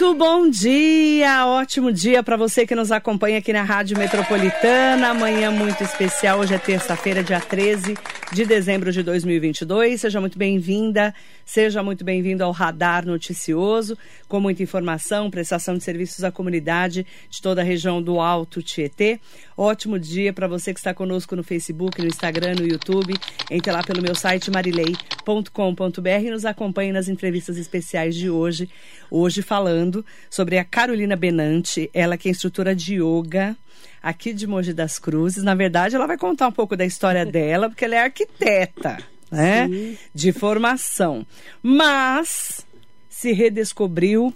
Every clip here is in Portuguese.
Muito bom dia, ótimo dia para você que nos acompanha aqui na Rádio Metropolitana. Amanhã muito especial, hoje é terça-feira, dia 13 de dezembro de 2022. Seja muito bem-vinda, seja muito bem-vindo ao Radar Noticioso, com muita informação, prestação de serviços à comunidade de toda a região do Alto Tietê. Ótimo dia para você que está conosco no Facebook, no Instagram, no YouTube. Entre lá pelo meu site marilei.com.br e nos acompanhe nas entrevistas especiais de hoje. Hoje falando sobre a Carolina Benante, ela que é instrutora de yoga aqui de Mogi das Cruzes. Na verdade, ela vai contar um pouco da história dela, porque ela é arquiteta, né? Sim. De formação. Mas se redescobriu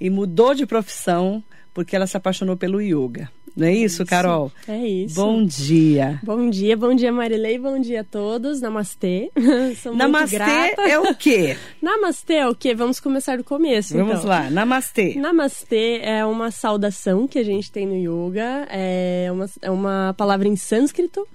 e mudou de profissão porque ela se apaixonou pelo yoga. Não é isso, Carol? É isso. Bom dia. Bom dia, bom dia, Marilei, bom dia a todos. Namastê. Sou Namastê é o quê? Namastê é o quê? Vamos começar do começo. Vamos então. lá, Namastê. Namastê é uma saudação que a gente tem no yoga, é uma, é uma palavra em sânscrito.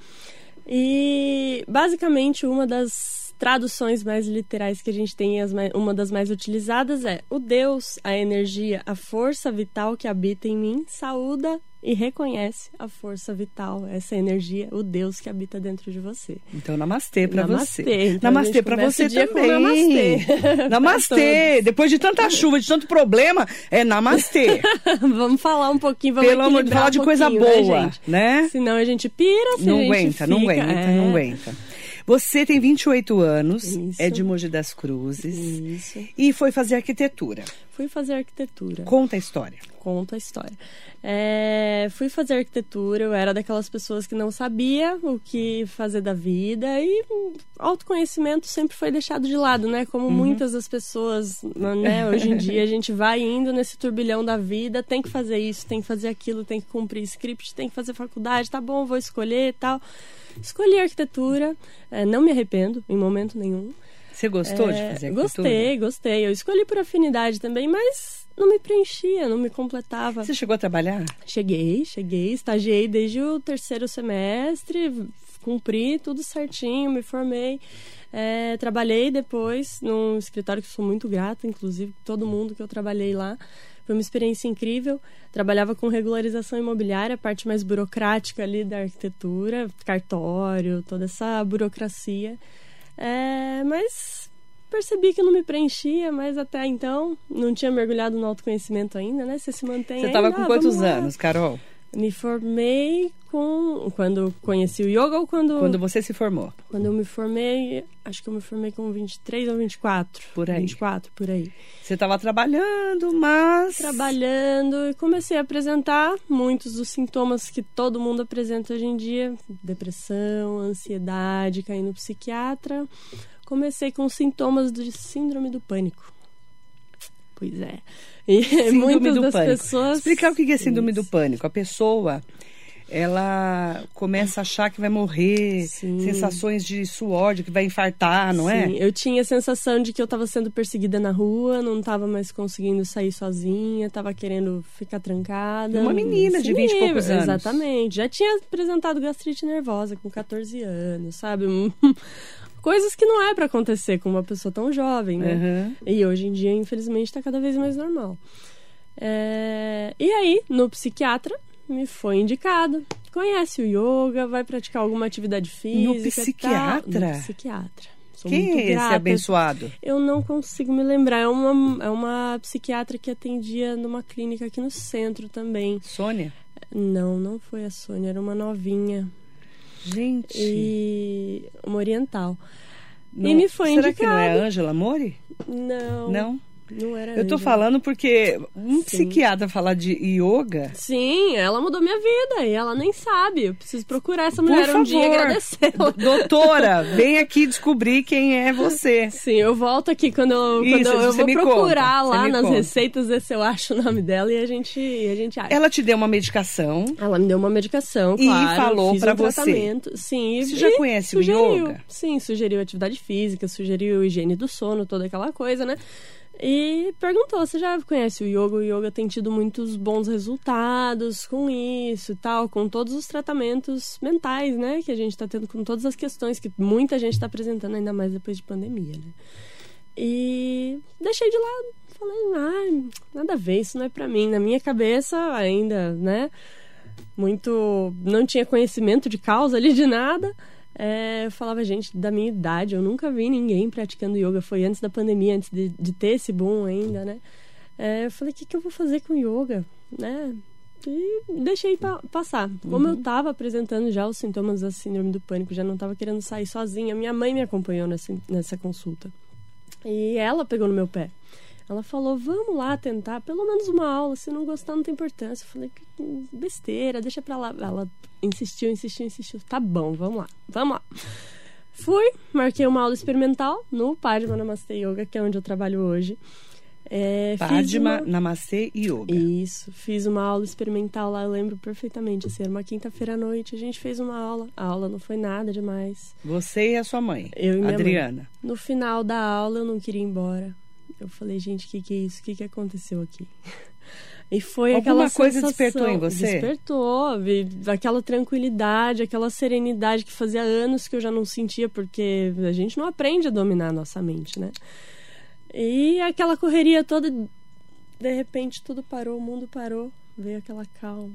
E basicamente uma das traduções mais literais que a gente tem, uma das mais utilizadas é: O Deus, a energia, a força vital que habita em mim, saúda e reconhece a força vital, essa energia, o Deus que habita dentro de você. Então, namastê para você. Então namastê para você também. namastê. namastê. Depois de tanta chuva, de tanto problema, é namastê. vamos falar um pouquinho, vamos Pelo amor de falar um de coisa né, boa, né, né? Senão a gente pira, se não aguenta, não aguenta, é... não aguenta. Você tem 28 anos, Isso. é de Mogi das Cruzes Isso. e foi fazer arquitetura. Fui fazer arquitetura. Conta a história. Conta a história. É, fui fazer arquitetura, eu era daquelas pessoas que não sabia o que fazer da vida e autoconhecimento sempre foi deixado de lado, né? Como uhum. muitas das pessoas, né? Hoje em dia a gente vai indo nesse turbilhão da vida, tem que fazer isso, tem que fazer aquilo, tem que cumprir script, tem que fazer faculdade, tá bom, vou escolher e tal. Escolhi arquitetura, é, não me arrependo em momento nenhum. Você gostou é, de fazer arquitetura? Gostei, gostei. Eu escolhi por afinidade também, mas não me preenchia, não me completava. Você chegou a trabalhar? Cheguei, cheguei, estagiei desde o terceiro semestre, cumpri tudo certinho, me formei. É, trabalhei depois num escritório que sou muito grata, inclusive todo mundo que eu trabalhei lá. Foi uma experiência incrível. Trabalhava com regularização imobiliária, a parte mais burocrática ali da arquitetura, cartório, toda essa burocracia. É, mas percebi que não me preenchia, mas até então não tinha mergulhado no autoconhecimento ainda, né? Você se mantém Você estava ah, com quantos anos, Carol? Me formei com quando conheci o yoga ou quando Quando você se formou? Quando eu me formei, acho que eu me formei com 23 ou 24. Por aí. 24, por aí. Você estava trabalhando, mas trabalhando e comecei a apresentar muitos dos sintomas que todo mundo apresenta hoje em dia, depressão, ansiedade, cair no psiquiatra. Comecei com sintomas de síndrome do pânico. Pois é. E síndrome muitas do das pânico. pessoas. Explicar o que é síndrome Isso. do pânico. A pessoa ela começa a achar que vai morrer, Sim. sensações de suor, de que vai infartar, não Sim. é? Eu tinha a sensação de que eu estava sendo perseguida na rua, não estava mais conseguindo sair sozinha, estava querendo ficar trancada. Uma menina Sim, de 20 e poucos anos. Exatamente. Já tinha apresentado gastrite nervosa com 14 anos, sabe? Coisas que não é para acontecer com uma pessoa tão jovem, né? Uhum. E hoje em dia, infelizmente, está cada vez mais normal. É... E aí, no psiquiatra, me foi indicado. Conhece o yoga, vai praticar alguma atividade física. No psiquiatra? No psiquiatra. Sou Quem é esse abençoado? Eu não consigo me lembrar. É uma, é uma psiquiatra que atendia numa clínica aqui no centro também. Sônia? Não, não foi a Sônia, era uma novinha. Gente. E uma oriental. Não, e me foi será indicado. que não é a Ângela Mori? Não. Não? Não era Eu tô falando porque um Sim. psiquiatra falar de yoga. Sim, ela mudou minha vida e ela nem sabe. Eu preciso procurar essa mulher favor, um dia e agradecê-la. doutora, vem aqui descobrir quem é você. Sim, eu volto aqui quando eu, Isso, quando eu você vou procurar conta, lá nas conta. receitas, ver se eu acho o nome dela e a gente, a gente acha. Ela te deu uma medicação. Ela me deu uma medicação, E claro. falou pra um você. tratamento. Sim, e- Você já e conhece o sugeriu. yoga? Sim, sugeriu atividade física, sugeriu higiene do sono, toda aquela coisa, né? E perguntou, você já conhece o yoga? O yoga tem tido muitos bons resultados com isso e tal, com todos os tratamentos mentais, né? Que a gente tá tendo com todas as questões que muita gente está apresentando, ainda mais depois de pandemia, né? E deixei de lado. Falei, ah, nada a ver, isso não é para mim. Na minha cabeça ainda, né? Muito. Não tinha conhecimento de causa ali de nada. É, eu falava, gente, da minha idade, eu nunca vi ninguém praticando yoga. Foi antes da pandemia, antes de, de ter esse boom ainda, né? É, eu falei, o que, que eu vou fazer com yoga? Né? E deixei pa passar. Como uhum. eu estava apresentando já os sintomas da síndrome do pânico, já não estava querendo sair sozinha, minha mãe me acompanhou nessa, nessa consulta. E ela pegou no meu pé. Ela falou, vamos lá tentar, pelo menos uma aula, se não gostar não tem importância. Eu falei, besteira, deixa pra lá. Ela insistiu, insistiu, insistiu. Tá bom, vamos lá, vamos lá. Fui, marquei uma aula experimental no Padma Namaste Yoga, que é onde eu trabalho hoje. É, Padma uma... Namastê Yoga. Isso, fiz uma aula experimental lá, eu lembro perfeitamente. Assim, era uma quinta-feira à noite, a gente fez uma aula. A aula não foi nada demais. Você e a sua mãe, eu e Adriana. Mãe. No final da aula, eu não queria ir embora. Eu falei, gente, o que, que é isso? O que, que aconteceu aqui? E foi Alguma aquela coisa sensação, despertou em você? Despertou, aquela tranquilidade, aquela serenidade que fazia anos que eu já não sentia, porque a gente não aprende a dominar a nossa mente, né? E aquela correria toda, de repente tudo parou, o mundo parou, veio aquela calma,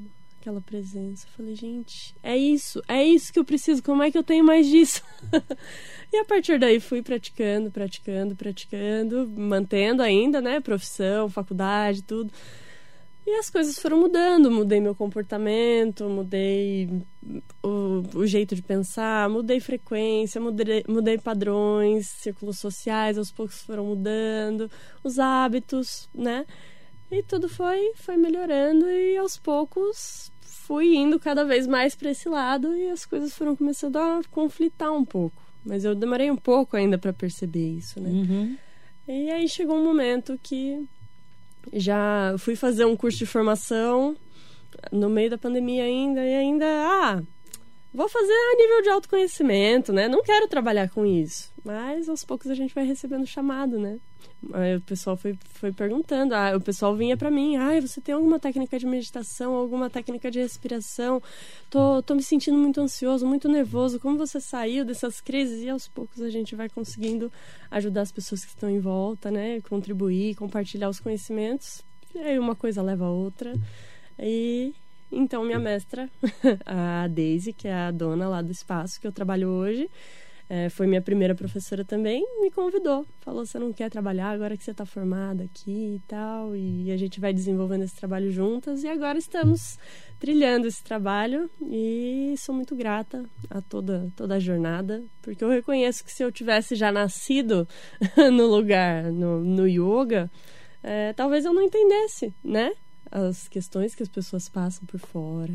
aquela presença. Eu falei, gente, é isso, é isso que eu preciso, como é que eu tenho mais disso? e a partir daí fui praticando, praticando, praticando, mantendo ainda, né, profissão, faculdade, tudo. E as coisas foram mudando, mudei meu comportamento, mudei o, o jeito de pensar, mudei frequência, mudei, mudei padrões, círculos sociais, aos poucos foram mudando, os hábitos, né? E tudo foi, foi melhorando e aos poucos fui indo cada vez mais para esse lado e as coisas foram começando a conflitar um pouco. Mas eu demorei um pouco ainda para perceber isso, né? Uhum. E aí chegou um momento que já fui fazer um curso de formação no meio da pandemia ainda e ainda ah vou fazer a nível de autoconhecimento né não quero trabalhar com isso mas aos poucos a gente vai recebendo chamado né Aí o pessoal foi, foi perguntando, ah, o pessoal vinha para mim, ah, você tem alguma técnica de meditação, alguma técnica de respiração? Tô, tô me sentindo muito ansioso, muito nervoso. Como você saiu dessas crises? E aos poucos a gente vai conseguindo ajudar as pessoas que estão em volta, né? Contribuir, compartilhar os conhecimentos. E aí uma coisa leva a outra. E então minha mestra, a Daisy, que é a dona lá do espaço que eu trabalho hoje, é, foi minha primeira professora também, me convidou. Falou: você não quer trabalhar agora que você está formada aqui e tal. E a gente vai desenvolvendo esse trabalho juntas. E agora estamos trilhando esse trabalho e sou muito grata a toda, toda a jornada, porque eu reconheço que se eu tivesse já nascido no lugar, no, no yoga, é, talvez eu não entendesse, né? As questões que as pessoas passam por fora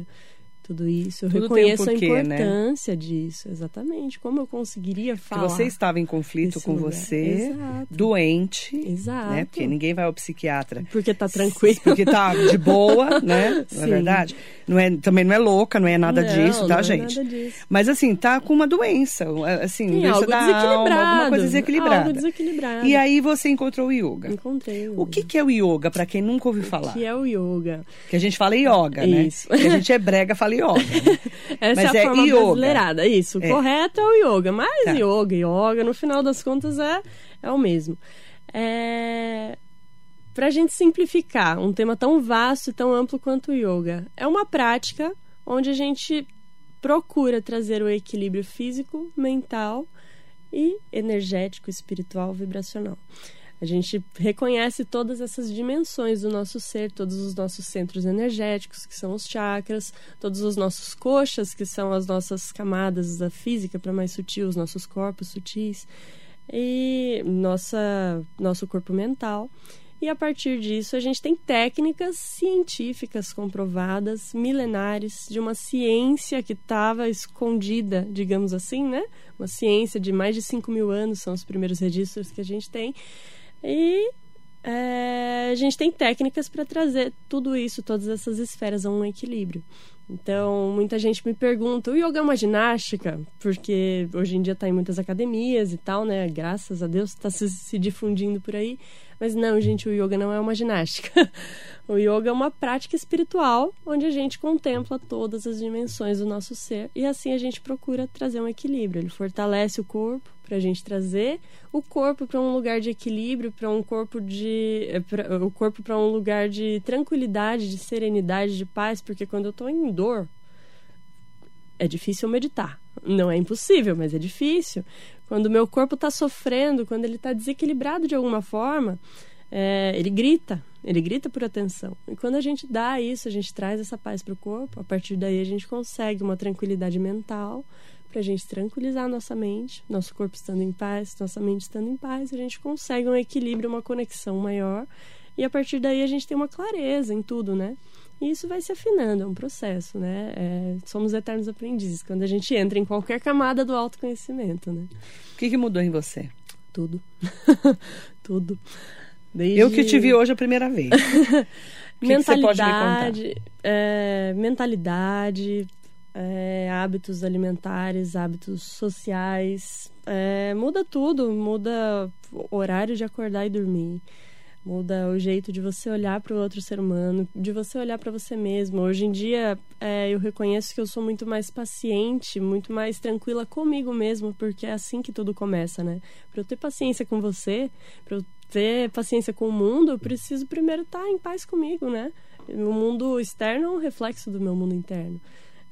tudo isso. Eu tudo reconheço um porquê, a né? importância né? disso, exatamente. Como eu conseguiria falar. você estava em conflito com lugar. você, Exato. doente. Exato. Né? Porque ninguém vai ao psiquiatra. Porque tá tranquilo. Porque tá de boa, né? Não é verdade? Não é, também não é louca, não é nada não, disso, tá, não gente? É nada disso. Mas assim, tá com uma doença, assim, Sim, doença algo da alma, alguma coisa desequilibrada. Algo desequilibrado. E aí você encontrou o yoga. Encontrei. O, o que, que é o yoga, para quem nunca ouviu falar? O que é o yoga? Que a gente fala yoga, né? Isso. Que a gente é brega, fala yoga. Né? Essa mas é a é forma yoga. brasileirada. Isso, o É. correto é o yoga. Mas Tá. yoga, yoga, no final das contas, é, é o mesmo. É... Pra gente simplificar um tema tão vasto e tão amplo quanto o yoga, é uma prática onde a gente procura trazer o equilíbrio físico, mental e energético, espiritual, vibracional. A gente reconhece todas essas dimensões do nosso ser, todos os nossos centros energéticos, que são os chakras, todos os nossos coxas, que são as nossas camadas da física para mais sutil, os nossos corpos sutis, e nossa, nosso corpo mental. E a partir disso, a gente tem técnicas científicas comprovadas, milenares, de uma ciência que estava escondida, digamos assim, né? Uma ciência de mais de 5 mil anos, são os primeiros registros que a gente tem. E é, a gente tem técnicas para trazer tudo isso, todas essas esferas a um equilíbrio. Então, muita gente me pergunta: o yoga é uma ginástica? Porque hoje em dia está em muitas academias e tal, né? Graças a Deus está se, se difundindo por aí. Mas não, gente, o yoga não é uma ginástica. O yoga é uma prática espiritual onde a gente contempla todas as dimensões do nosso ser e assim a gente procura trazer um equilíbrio. Ele fortalece o corpo, para a gente trazer o corpo para um lugar de equilíbrio, para um corpo de eh, pra, o corpo para um lugar de tranquilidade, de serenidade, de paz, porque quando eu estou em dor é difícil meditar. Não é impossível, mas é difícil. Quando o meu corpo está sofrendo, quando ele está desequilibrado de alguma forma, é, ele grita, ele grita por atenção. E quando a gente dá isso, a gente traz essa paz para o corpo, a partir daí a gente consegue uma tranquilidade mental para a gente tranquilizar a nossa mente, nosso corpo estando em paz, nossa mente estando em paz, a gente consegue um equilíbrio, uma conexão maior. E a partir daí a gente tem uma clareza em tudo, né? E isso vai se afinando, é um processo, né? É, somos eternos aprendizes quando a gente entra em qualquer camada do autoconhecimento, né? O que, que mudou em você? Tudo. Tudo. Desde... Eu que te vi hoje a primeira vez. que mentalidade, que é, mentalidade, é, hábitos alimentares, hábitos sociais, é, muda tudo, muda o horário de acordar e dormir, muda o jeito de você olhar para o outro ser humano, de você olhar para você mesmo. Hoje em dia, é, eu reconheço que eu sou muito mais paciente, muito mais tranquila comigo mesmo, porque é assim que tudo começa, né? Para eu ter paciência com você, para eu ter paciência com o mundo, eu preciso primeiro estar tá em paz comigo, né? O mundo externo é um reflexo do meu mundo interno.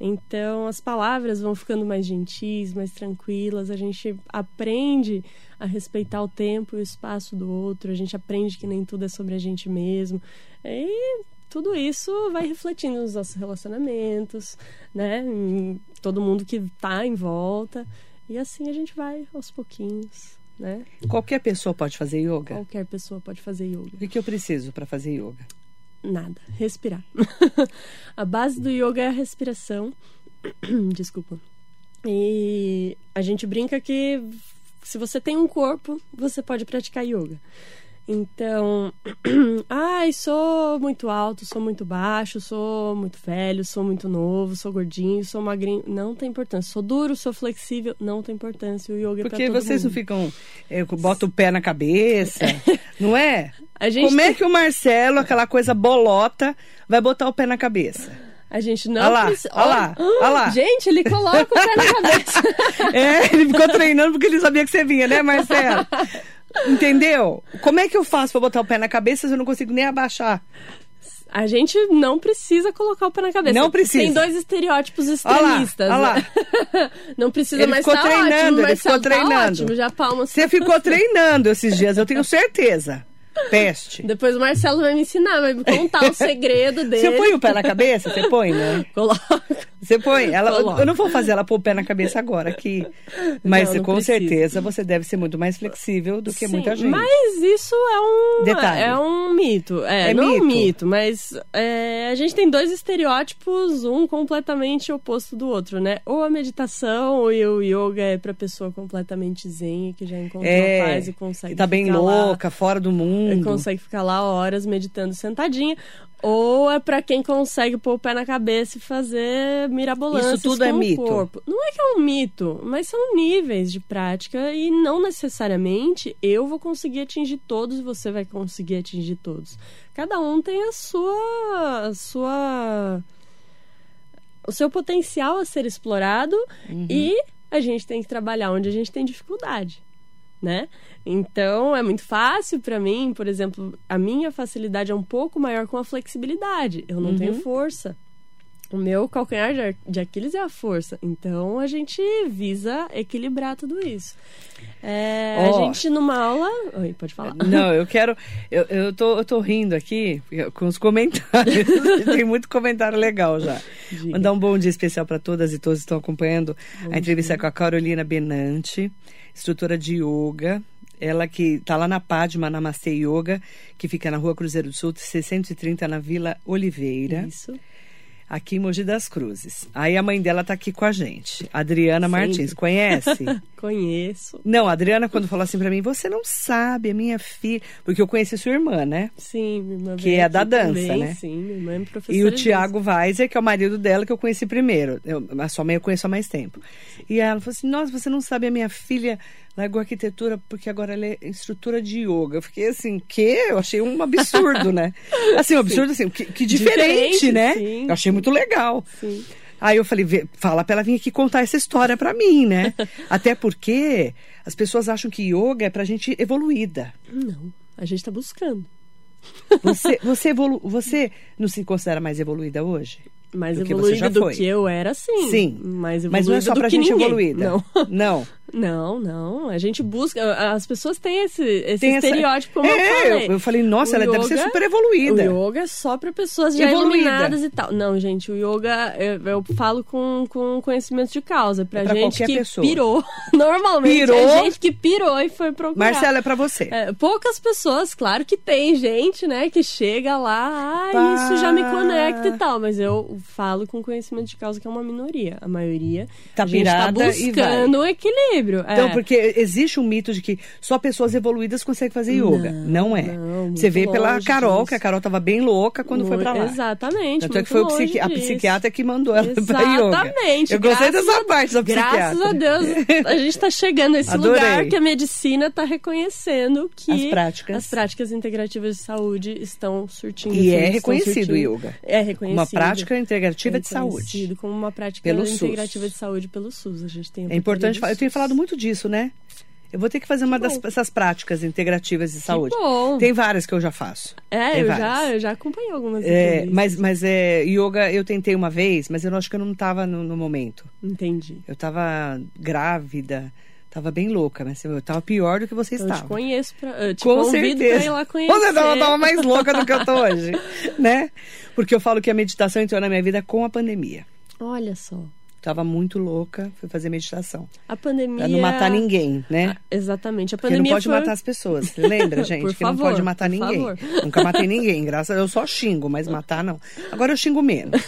Então, as palavras vão ficando mais gentis, mais tranquilas, a gente aprende a respeitar o tempo e o espaço do outro, a gente aprende que nem tudo é sobre a gente mesmo. E tudo isso vai refletindo nos nossos relacionamentos, né? Em todo mundo que está em volta. E assim a gente vai aos pouquinhos, né? Qualquer pessoa pode fazer yoga? Qualquer pessoa pode fazer yoga. O que eu preciso para fazer yoga? Nada, respirar. a base do yoga é a respiração. Desculpa. E a gente brinca que se você tem um corpo, você pode praticar yoga. Então, ai, sou muito alto, sou muito baixo, sou muito velho, sou muito novo, sou gordinho, sou magrinho, não tem importância. Sou duro, sou flexível, não tem importância. O yoga Porque é pra vocês mundo. não ficam, é, botam o pé na cabeça, não é? Como é que o Marcelo, aquela coisa bolota, vai botar o pé na cabeça? A gente não olha lá, precisa. Olha lá, olha lá. Gente, ele coloca o pé na cabeça. é, ele ficou treinando porque ele sabia que você vinha, né, Marcelo? Entendeu? Como é que eu faço para botar o pé na cabeça se eu não consigo nem abaixar? A gente não precisa colocar o pé na cabeça. Não precisa. Tem dois estereótipos extremistas. Olha lá, olha lá. não precisa ele mais ficou tá treinando, ótimo, ele ficou tá treinando. Ótimo, já palma. Você ficou treinando esses dias, eu tenho certeza. Peste. Depois o Marcelo vai me ensinar, vai me contar o segredo dele. Você põe o pé na cabeça? Você põe, né? Coloca. Você põe. Ela, eu não vou fazer ela pôr o pé na cabeça agora aqui. Mas Não, não com precisa. certeza você deve ser muito mais flexível do que Sim, muita gente. Mas isso é um Detalhe. é um mito. É, É não é mito? um mito, mas é, a gente tem dois estereótipos, um completamente oposto do outro, né? Ou a meditação e o yoga é pra pessoa completamente zen, que já encontrou É, paz e consegue que tá bem ficar lá- louca, fora do mundo. consegue ficar lá horas meditando sentadinha. Ou é pra quem consegue pôr o pé na cabeça e fazer mirabolâncias Isso tudo é mito? corpo. Não é que é um mito, mas são níveis de prática e não necessariamente eu vou conseguir atingir todos e você vai conseguir atingir todos. Cada um tem a sua, a sua o seu potencial a ser explorado Uhum. e a gente tem que trabalhar onde a gente tem dificuldade, né? Então é muito fácil para mim, por exemplo, a minha facilidade é um pouco maior com a flexibilidade. Eu não Uhum. tenho força. O meu calcanhar de- Aquiles é a força. Então a gente visa equilibrar tudo isso. É, Ó. A gente numa aula. Oi, pode falar. Não, eu quero. Eu, eu, tô, eu tô rindo aqui com os comentários. Tem muito comentário legal já. Diga. Mandar um bom dia especial para todas e todos que estão acompanhando Bom a entrevista com a Carolina Benante, instrutora de yoga. Ela que está lá na Padma Namastê Yoga, que fica na rua Cruzeiro do Sul, 630, na Vila Oliveira, Isso. Aqui em Mogi das Cruzes. Aí a mãe dela tá aqui com a gente, Adriana Sempre. Martins. Conhece? Conheço. Não, a Adriana, quando falou assim pra mim, você não sabe, a minha filha. Porque eu conheci sua irmã, né? Sim, minha irmã Que é da dança, também, né? Sim, minha irmã é professora. E o Tiago Weiser, que é o marido dela, que eu conheci primeiro. Eu, a sua mãe eu conheço há mais tempo. E ela falou assim: Nossa, você não sabe, a minha filha largou arquitetura porque agora ela é instrutora de yoga. Eu fiquei assim, que? Eu achei um absurdo, né? Assim, um absurdo assim, que, que diferente, Diferente, né? sim. Eu achei muito legal. Sim. Aí eu falei, "Vê, fala pra ela vir aqui contar essa história pra mim, né? Até porque as pessoas acham que yoga é pra gente evoluída. Não, a gente tá buscando. Você, você, evolu você não se considera mais evoluída hoje? Mais Do que você já do foi. que eu era, sim. Sim. Mais evoluída Mas não é só pra gente ninguém. evoluída. Não. Não. Não, não. A gente busca. As pessoas têm esse, esse Tem essa- estereótipo, como eu É, falei. eu, eu falei, nossa, O ela deve ser yoga- super evoluída. O yoga é só para pessoas já Evoluída. iluminadas e tal. Não, gente, o yoga eu, eu falo com, com conhecimento de causa. Pra, É pra gente que pessoa. pirou. Normalmente Pirou. é gente que pirou e foi procurar. Marcela, é pra você. É, poucas pessoas, claro que tem gente, né, que chega lá, ah, isso já me conecta e tal, mas eu falo com conhecimento de causa que é uma minoria. A maioria Tá a tá pirada e vai. buscando o equilíbrio. Então, é. porque existe um mito de que só pessoas evoluídas conseguem fazer yoga. Não, é. não, Você vê muito pela Carol, disso. que a Carol tava bem louca quando foi pra lá. Exatamente. Tanto é que muito foi psiqui- a disso. psiquiatra que mandou ela pra yoga. Exatamente. Eu gostei dessa a- parte da psiquiatra. Graças a Deus, a gente está chegando nesse lugar que a medicina está reconhecendo que As práticas. as práticas integrativas de saúde estão surtindo E é reconhecido o yoga. É reconhecido. Uma prática integrativa É de saúde. como uma prática Pelo SUS. integrativa de saúde pelo SUS. A gente tem a É importante falar. Eu tenho SUS. falado muito disso, né? Eu vou ter que fazer uma bom. dessas práticas integrativas de saúde. bom. Tem várias que eu já faço. É, Tem eu várias. já, eu já acompanhei algumas É, mas, mas é, yoga eu tentei uma vez, mas eu acho que eu não estava no, no momento. Entendi. Eu estava grávida, estava bem louca, mas eu estava pior do que você Então, eu te estava. conheço, pra, eu te Com certeza. pra ir lá conhecer. Você estava tava mais louca do que eu tô hoje, né? Porque eu falo que a meditação entrou na minha vida com a pandemia. Olha só. Tava muito louca, fui fazer meditação. A pandemia. Pra não matar ninguém, né? Exatamente. A Porque não pandemia pode foi... matar as pessoas. Lembra, gente? Por que não favor, pode matar ninguém. favor. Nunca matei ninguém, graças a Deus. Eu só xingo, mas matar não. Agora eu xingo menos.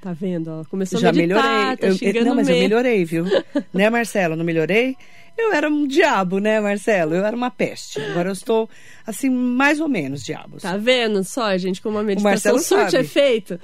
Tá vendo? Começou Já a meditar, melhorei. tá Eu- não, mas eu mesmo. melhorei, viu? né, Marcelo? Não melhorei? Eu era um diabo, né, Marcelo? Eu era uma peste. Agora eu estou, assim, mais ou menos diabos. Tá vendo só, gente, como a meditação surte efeito?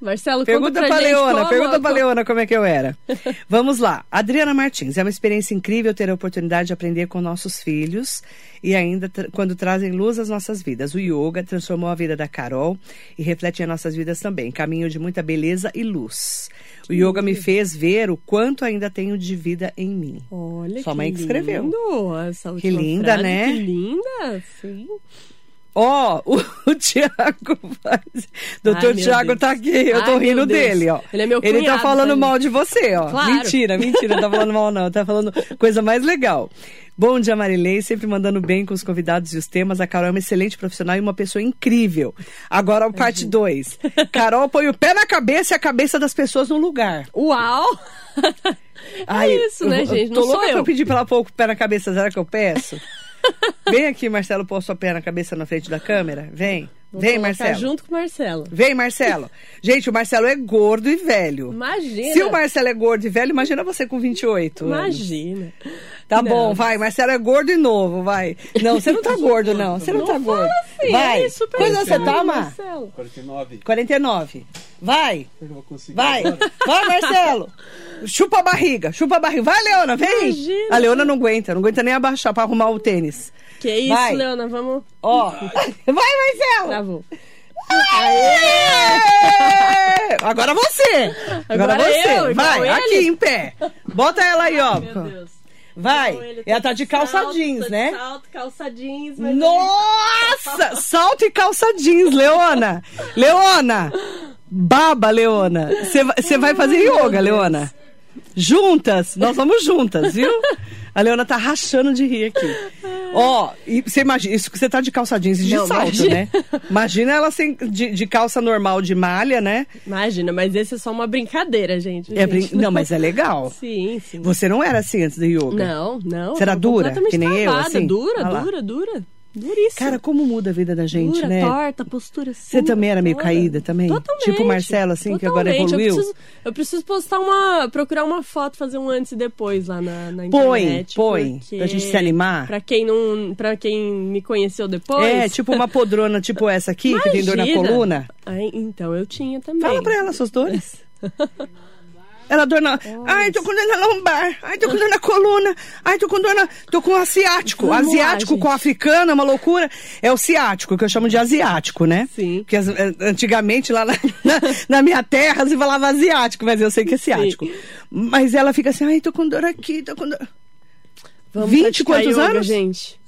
Marcelo, Pergunta pra, pra gente Leona, como- pergunta pra como- Leona como é que eu era. Vamos lá. Adriana Martins, é uma experiência incrível ter a oportunidade de aprender com nossos filhos e ainda tra- quando trazem luz às nossas vidas. O yoga transformou a vida da Carol e reflete em nossas vidas também. Caminho de muita beleza e luz. O yoga me fez ver o quanto ainda tenho de vida em mim. Olha Sua que mãe que escreveu. lindo, Essa Que linda, frase, né? Que linda, sim. Ó, o, o Tiago faz. Doutor Tiago tá aqui, eu tô Ai, rindo meu Deus. dele, ó. Ele é meu Ele tá cunhado, falando mal de você, ó. Claro. Mentira, mentira, não tá falando mal não, tá falando coisa mais legal. Bom dia, Marilei, sempre mandando bem com os convidados e os temas. A Carol é uma excelente profissional e uma pessoa incrível. Agora, parte 2. Carol põe o pé na cabeça e a cabeça das pessoas no lugar. Uau! Ai, é isso, né, gente? Tô Não sou louca pra eu. pedir pra ela pôr o pé na cabeça, será que eu peço? Vem aqui, Marcelo, pôr sua pé na cabeça na frente da câmera. Vem. Vou Vem, Marcelo. junto com o Marcelo. Vem, Marcelo. Gente, o Marcelo é gordo e velho. Imagina. Se o Marcelo é gordo e velho, imagina você com 28 anos. Imagina. Tá Não. bom, vai. Marcelo é gordo e novo, vai. Não, você não tá gordo, não. Você não, Não tá fala gordo. assim, vai. é super Quantos anos você tá, Mar? Marcelo. 49. 49. Vai. Vai. agora. Vai, Marcelo. Chupa a barriga. Chupa a barriga. Vai, Leona, vem. Imagina. A Leona não aguenta. Não aguenta nem abaixar pra arrumar o tênis. Que isso, Vai. Leona, vamos... Ó. Vai, Marcelo. Travou. Aê! Agora você! Agora, Agora você! eu, igual Vai, ele. aqui em pé! Bota ela aí, ó! Meu Deus. Vai! Então, ele Ela tá de calça salto, jeans, né? Salto, calça jeans, mas Nossa! Salto e calça jeans, Leona! Leona! Baba, Leona! Você vai fazer yoga. Leona? Juntas! Nós vamos juntas, viu? A Leona tá rachando de rir aqui. Ó, e você imagina, isso que você tá de calça jeans e de Não, salto, imagina. né? Imagina ela sem, de, de calça normal de malha, né? Imagina, mas esse é só uma brincadeira, gente. É gente. brin- Não, mas é legal. Sim, sim. Você não era assim antes do yoga? Não, não. Você era dura, que nem eu, travada, assim? Dura, dura, dura. Duríssima. Cara, como muda a vida da gente, dura, né? torta, postura assim. Você também era meio toda. caída também? Totalmente. Tipo o Marcelo, assim, que agora totalmente. evoluiu? Eu preciso, eu preciso postar uma... Procurar uma foto, fazer um antes e depois lá na, na Põe, internet. põe, porque pra gente se animar. Pra quem, não, pra quem me conheceu depois... É, tipo uma podrona tipo essa aqui, que tem dor na Imagina. coluna. Ai, então, eu tinha também. Fala pra ela suas dores. Ela dor na. Ai, tô com dor na lombar. Ai, tô com dor na coluna. Ai, tô com dor na. Tô com asiático. Vamos lá, asiático com gente. africano é uma loucura. É o ciático, que eu chamo de asiático, né? Sim. Porque eh, antigamente lá na, na, minha terra se falava asiático, mas eu sei que é ciático. Mas ela fica assim, ai, tô com dor aqui, tô com dor. Vamos 20 praticar quantos yoga, anos? gente.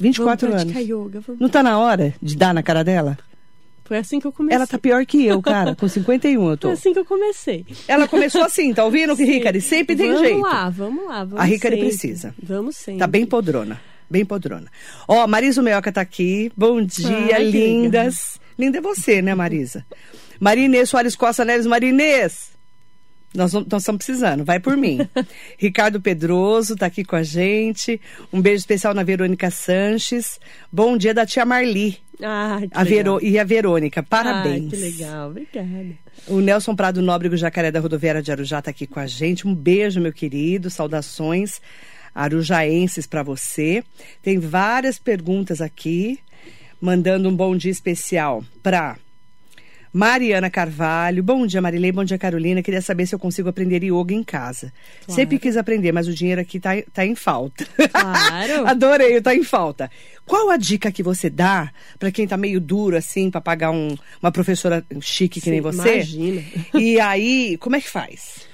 24 vamos anos. yoga. Vamos... Não tá na hora de dar na cara dela? Foi assim que eu comecei. Ela tá pior que eu, cara. Com 51 eu tô. Foi assim que eu comecei. Ela começou assim, tá ouvindo, Sim. Ricari? Sempre tem vamos jeito. lá, vamos lá. Vamos A Ricari sempre. precisa. Vamos sempre. Tá bem podrona. Bem podrona. Ó, Marisa Meoca tá aqui. Bom dia, Ai, lindas. Linda é você, né, Marisa? Marinês Soares Costa Neves. Marinês! Nós, nós estamos precisando, vai por mim. Ricardo Pedroso tá aqui com a gente. Um beijo especial na Verônica Sanches. Bom dia da tia Marli. Ah, que A legal. Vero... E a Verônica, parabéns. Ai, que legal, obrigada. O Nelson Prado Nóbrego Jacaré da Rodoviária de Arujá está aqui com a gente. Um beijo, meu querido. Saudações arujaenses para você. Tem várias perguntas aqui. Mandando um bom dia especial para Mariana Carvalho. Bom dia, Marilei. Bom dia, Carolina. Queria saber se eu consigo aprender yoga em casa. Claro. Sempre quis aprender, mas o dinheiro aqui tá, tá em falta. Claro. Adorei, tá em falta. Qual a dica que você dá para quem tá meio duro assim, para pagar um- uma professora chique que nem Sim, você? imagina. E aí, como é que faz?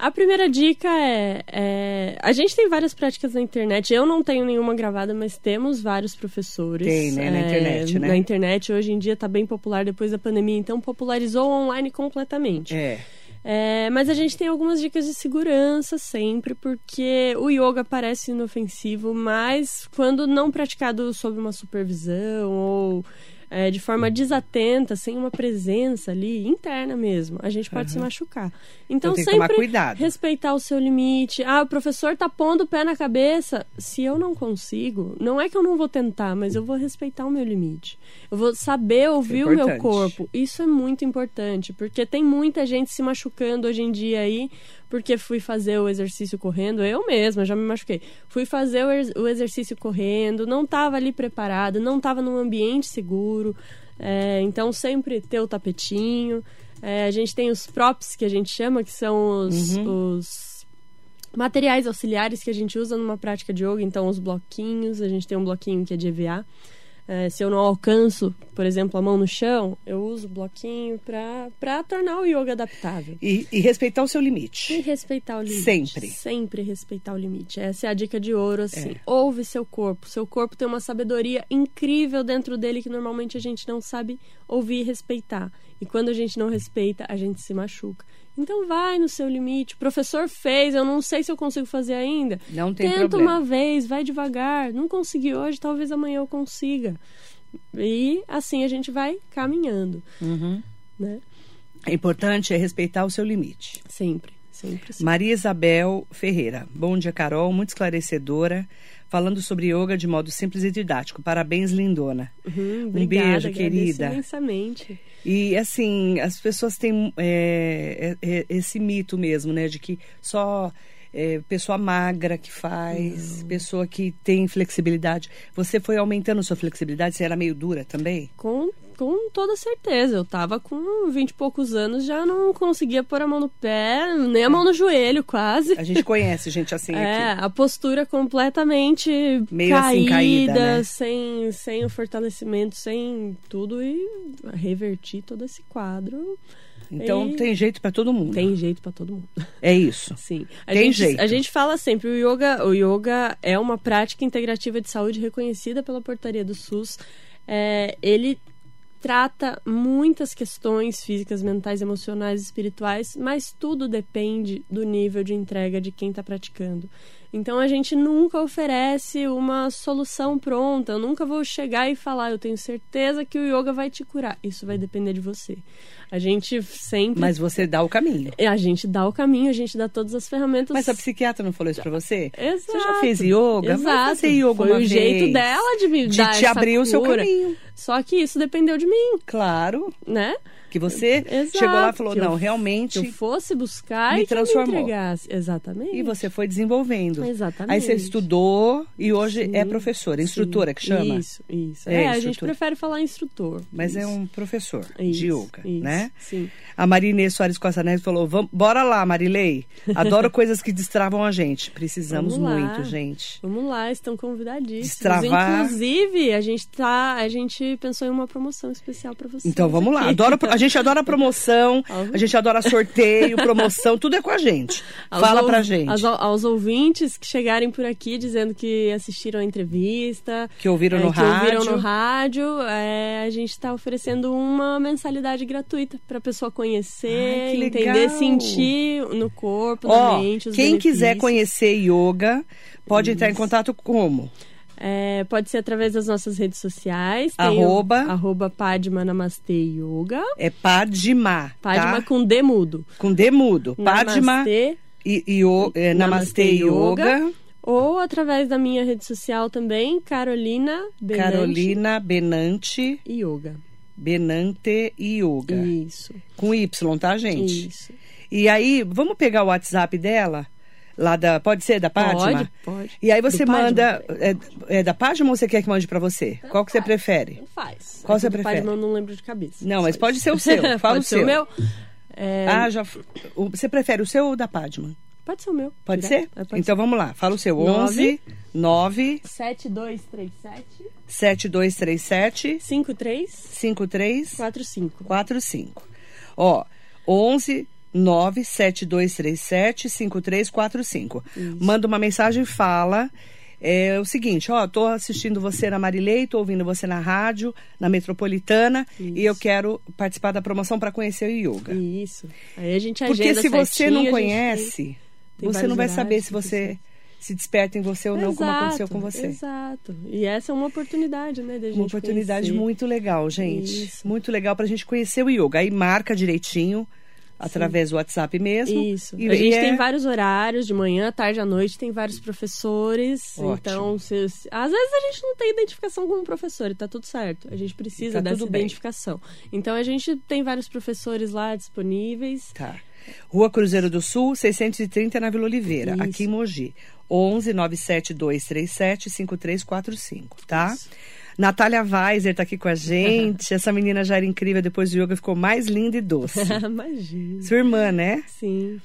A primeira dica é, é, A gente tem várias práticas na internet. Eu não tenho nenhuma gravada, mas temos vários professores. Tem, né, na é, internet, né? Na internet, hoje em dia está bem popular depois da pandemia, então popularizou online completamente. É. É, mas a gente tem algumas dicas de segurança sempre, porque o yoga parece inofensivo, mas quando não praticado sob uma supervisão ou é, de forma desatenta, sem uma presença ali interna mesmo, a gente pode se machucar. Então, Então sempre cuidado. respeitar o seu limite. Ah, o professor tá pondo o pé na cabeça. Se eu não consigo, não é que eu não vou tentar, mas eu vou respeitar o meu limite. Eu vou saber ouvir o meu corpo. Isso é muito importante, porque tem muita gente se machucando hoje em dia aí, porque fui fazer o exercício correndo, eu mesma já me machuquei. Fui fazer o exercício correndo, não estava ali preparada, não estava num ambiente seguro. É, então sempre ter o tapetinho. É, a gente tem os props que a gente chama, que são os, Uhum. os materiais auxiliares que a gente usa numa prática de yoga. Então os bloquinhos, a gente tem um bloquinho que é de EVA. É, se eu não alcanço, por exemplo, a mão no chão, eu uso o bloquinho para tornar o yoga adaptável. E, e respeitar o seu E limite. respeitar o limite. Sempre. Sempre respeitar o limite. Essa é a dica de ouro, assim. É. Ouve seu corpo. Seu corpo tem uma sabedoria incrível dentro dele que normalmente a gente não sabe ouvir e respeitar. E quando a gente não respeita, a gente se machuca. Então vai no seu limite. O professor fez, eu não sei se eu consigo fazer ainda. Não tem Tenta problema. uma vez, vai devagar. Não consegui hoje, talvez amanhã eu consiga. E assim a gente vai caminhando, Uhum. né? É importante é respeitar o seu limite. Sempre, sempre. sim. Maria Isabel Ferreira. Bom dia, Carol. Muito esclarecedora. Falando sobre yoga de modo simples e didático. Parabéns, lindona. Uhum, Um obrigada, beijo, agradeço querida. imensamente. E assim, as pessoas têm é, é, é, esse mito mesmo, né? De que só é, pessoa magra que faz, pessoa que tem flexibilidade. Você foi aumentando sua flexibilidade? Você era meio dura também? Com, com toda certeza. Eu tava com 20 e poucos anos, já não conseguia pôr a mão no pé, nem a mão no joelho, quase. A gente conhece gente assim É, aqui. a postura completamente Meio caída, assim, caída, né? sem, sem o fortalecimento, sem tudo e reverti todo esse quadro. Então E- tem jeito para todo mundo. Tem jeito pra todo mundo. É isso. Sim. A Tem gente, jeito. A gente fala sempre, o yoga, o yoga é uma prática integrativa de saúde reconhecida pela portaria do SUS. É, ele trata muitas questões físicas, mentais, emocionais, espirituais, mas tudo depende do nível de entrega de quem está praticando. Então a gente nunca oferece uma solução pronta. Eu nunca vou chegar e falar, eu tenho certeza que o yoga vai te curar. Isso vai depender de você. A gente sempre Mas você dá o caminho. a gente dá o caminho, a gente dá todas as ferramentas. Mas a psiquiatra não falou isso pra você? Exato. Você já fez yoga? Exato. Vai fazer yoga Foi uma o vez. jeito dela de me De dar te abrir o seu cura. caminho. Só que isso dependeu de mim, Claro. né? Que você Exato, chegou lá e falou, que eu- não, realmente. Eu fosse buscar me e transformou. me. Exatamente. E você foi desenvolvendo. Exatamente. Aí você estudou e hoje Sim, é professora, instrutora sim. que chama? Isso, isso. É, É, a gente prefere falar instrutor. Mas é Isso. um professor Isso, de yoga, isso, né? Sim. A Marinê Soares Costa Neto falou: "Vam- bora lá, Marilei. Adoro coisas que destravam a gente. Precisamos lá. muito, gente. Vamos lá, estão convidadíssimos. Destravar. Inclusive, a gente tá, a gente pensou em uma promoção especial para vocês. Então vamos lá. aqui. Adoro, a gente adora promoção, a gente adora sorteio, promoção, tudo é com a gente. Aos Fala ou- pra gente. aos, aos ouvintes que chegarem por aqui dizendo que assistiram a entrevista, Que ouviram é, no que rádio. ouviram no rádio, é, a gente está oferecendo uma mensalidade gratuita para a pessoa conhecer, Ai, entender, sentir no corpo, na mente, quem quiser benefícios. conhecer yoga, pode entrar em contato como? É, pode ser através das nossas redes sociais. Arroba. O, arroba Padma Namastê Yoga. É Padma, Padma tá? com D mudo. Com D mudo. Padma Namastê. e, e, o- é, Namastê Namastê Yoga. Yoga. Ou através da minha rede social também, Carolina Benante Carolina Benante, Yoga. Benante Yoga. Isso. Com Y, tá, gente? Isso. E aí, vamos pegar o WhatsApp dela? Lá da. Pode ser da Padma? Pode, pode. E aí você Do manda. É, é da Padma ou você quer que mande pra você? Qual que você prefere? Não faz. Qual Esse você prefere? Padma eu não lembro de cabeça. Não, mas pode isso. ser o seu. Fala o ser seu. o meu. É, Ah, já. o- Você prefere o seu ou o da Padma? Pode ser o meu. Pode direto. ser? É, pode então vamos lá. Fala o seu. Nove. 11 9 ser. 7237 7237 53 53 45. 45. Ó, 11 97237 5345. Manda uma mensagem fala. É o seguinte, ó, tô assistindo você na Marilei, tô ouvindo você na rádio, na Metropolitana, e eu quero participar da promoção para conhecer o yoga. Isso. Aí a gente Porque agenda se você certinho, não a conhece, tem você não vai saber se você se desperta em você ou não, como aconteceu com você. Exato. E essa é uma oportunidade, né, da gente Uma oportunidade conhecer. muito legal, gente. Isso. Muito legal pra gente conhecer o yoga. Aí marca direitinho, através do WhatsApp mesmo. Isso. E, a gente é- tem vários horários, de manhã, tarde, à noite, tem vários professores. Ótimo. Então, se, se- às vezes a gente não tem identificação como professor e tá tudo certo. A gente precisa Tá dessa tudo bem. identificação. Então, a gente tem vários professores lá disponíveis. Tá. Rua Cruzeiro do Sul, 630 na Vila Oliveira, Isso. aqui em Mogi. 11 97237 5345, tá? Isso. Natália Weiser tá aqui com a gente. Essa menina já era incrível, depois do yoga ficou mais linda e doce. Imagina. Sua irmã, né? Sim.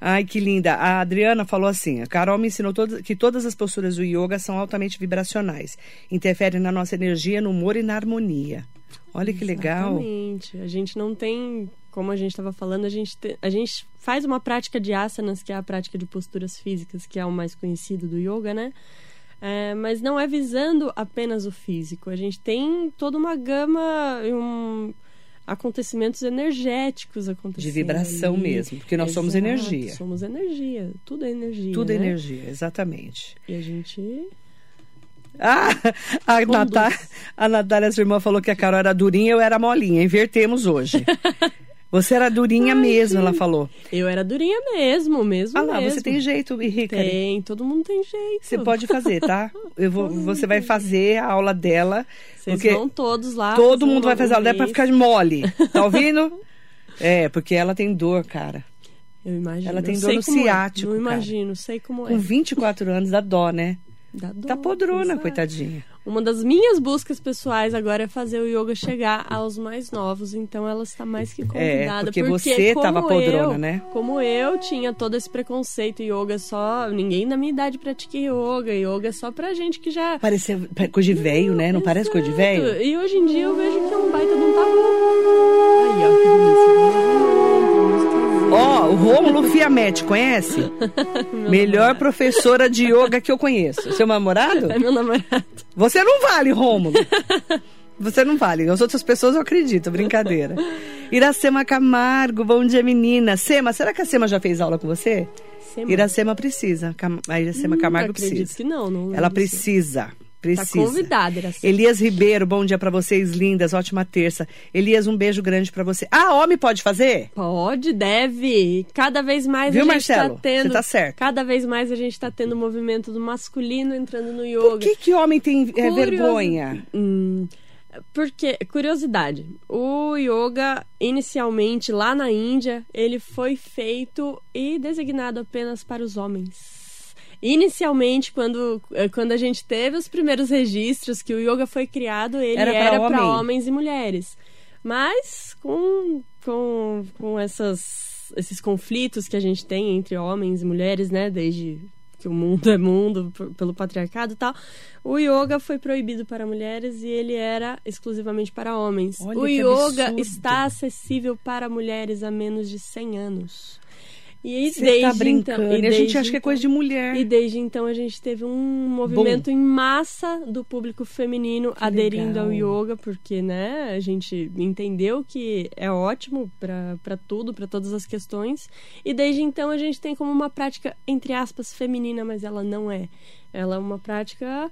Ai, que linda. A Adriana falou assim: a Carol me ensinou todas- que todas as posturas do yoga são altamente vibracionais. Interferem na nossa energia, no humor e na harmonia. Olha que legal. Exatamente. A gente não tem, como a gente estava falando, a gente, te- a gente faz uma prática de asanas, que é a prática de posturas físicas, que é o mais conhecido do yoga, né? É, mas não é visando apenas o físico. A gente tem toda uma gama, um, acontecimentos energéticos acontecendo. De vibração ali. mesmo, porque nós somos Exato, energia. Somos energia. Tudo é energia. Tudo é né? energia, exatamente. E a gente. Ah, a, Natá, a Natália, sua irmã, falou que a Carol era durinha, eu era molinha. Invertemos hoje. Você era durinha mesmo, ela falou. Eu era durinha mesmo, mesmo. Ah lá, mesmo. você tem jeito, Rica. Tem, todo mundo tem jeito. Você pode fazer, tá? Eu vou, você vai fazer a aula dela. Vocês vão todos lá. todo mundo vai fazer a aula dela pra ficar mole. Tá ouvindo? É, porque ela tem dor, cara. Eu imagino. Ela tem dor no é. ciático, Não cara. imagino, sei como Com é. 24 anos dá dó, né? Dá dor, Tá podrona, exato. coitadinha. Uma das minhas buscas pessoais agora é fazer o yoga chegar aos mais novos, então ela está mais que convidada. porque você como tava podrona, eu, né? Como eu tinha todo esse preconceito, yoga só. Ninguém da minha idade pratica yoga. Yoga é só pra gente que já. Parece coisa de velho, né? Não parece coisa de velho? E hoje em dia eu vejo que é um baita de um tabu. Aí, ó, que delícia. O Rômulo Fiametti, conhece? Melhor professora de yoga que eu conheço. Seu namorado? É meu namorado. Você não vale, Rômulo. Você não vale. As outras pessoas eu acredito, brincadeira. Iracema Camargo, bom dia, menina. Sema, será que a Sema já fez aula com você? Sema. Iracema precisa. A Iracema Camargo acredito precisa. que não, não Ela lembro se- precisa. Tá Precisa. convidada, Iracema. Elias Ribeiro, bom dia pra vocês, lindas. Ótima terça. Elias, um beijo grande pra você. Ah, homem pode fazer? Pode, deve. Cada vez mais Viu, a gente Marcelo? tá tendo. Você tá certo. Cada vez mais a gente tá tendo o movimento do masculino entrando no yoga. Por que, que homem tem é, Curioso- vergonha? Hum, Porque, curiosidade, o yoga, inicialmente lá na Índia, ele foi feito e designado apenas para os homens. Inicialmente, quando, eh, quando a gente teve os primeiros registros que o yoga foi criado, ele era para homem. homens e mulheres. Mas com, com, com essas, esses conflitos que a gente tem entre homens e mulheres, né, desde que o mundo é mundo pelo patriarcado e tal. O yoga foi proibido para mulheres e ele era exclusivamente para homens. Olha o yoga absurdo. está acessível para mulheres há menos de 100 anos. E Você desde tá brincando. Então, e, a gente acha que é coisa de mulher. E desde então a gente teve um movimento Bom. em massa do público feminino que aderindo legal. ao yoga, porque né, a gente entendeu que é ótimo para tudo, para todas as questões. E desde então a gente tem como uma prática, entre aspas, feminina, mas ela não é. Ela é uma prática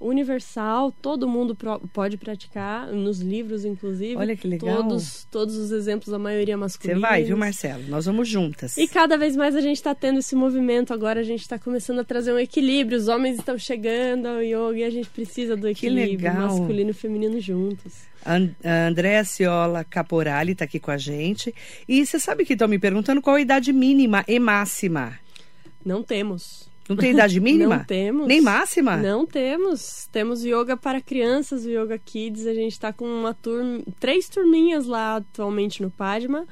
universal, todo mundo pode praticar, nos livros, inclusive. Olha que legal. Todos, todos os exemplos, a maioria masculina. Você vai, viu, Marcelo? Nós vamos juntas. E cada vez mais a gente está tendo esse movimento. Agora a gente está começando a trazer um equilíbrio. Os homens estão chegando ao yoga e a gente precisa do equilíbrio masculino e feminino juntos. A Andréa Ciola Caporali está aqui com a gente. E você sabe que estão me perguntando qual a idade mínima e máxima? Não temos. Não tem idade mínima? Não temos. Nem máxima? Não temos. Temos yoga para crianças, o Yoga Kids. A gente está com uma turma, três turminhas lá atualmente no Padma.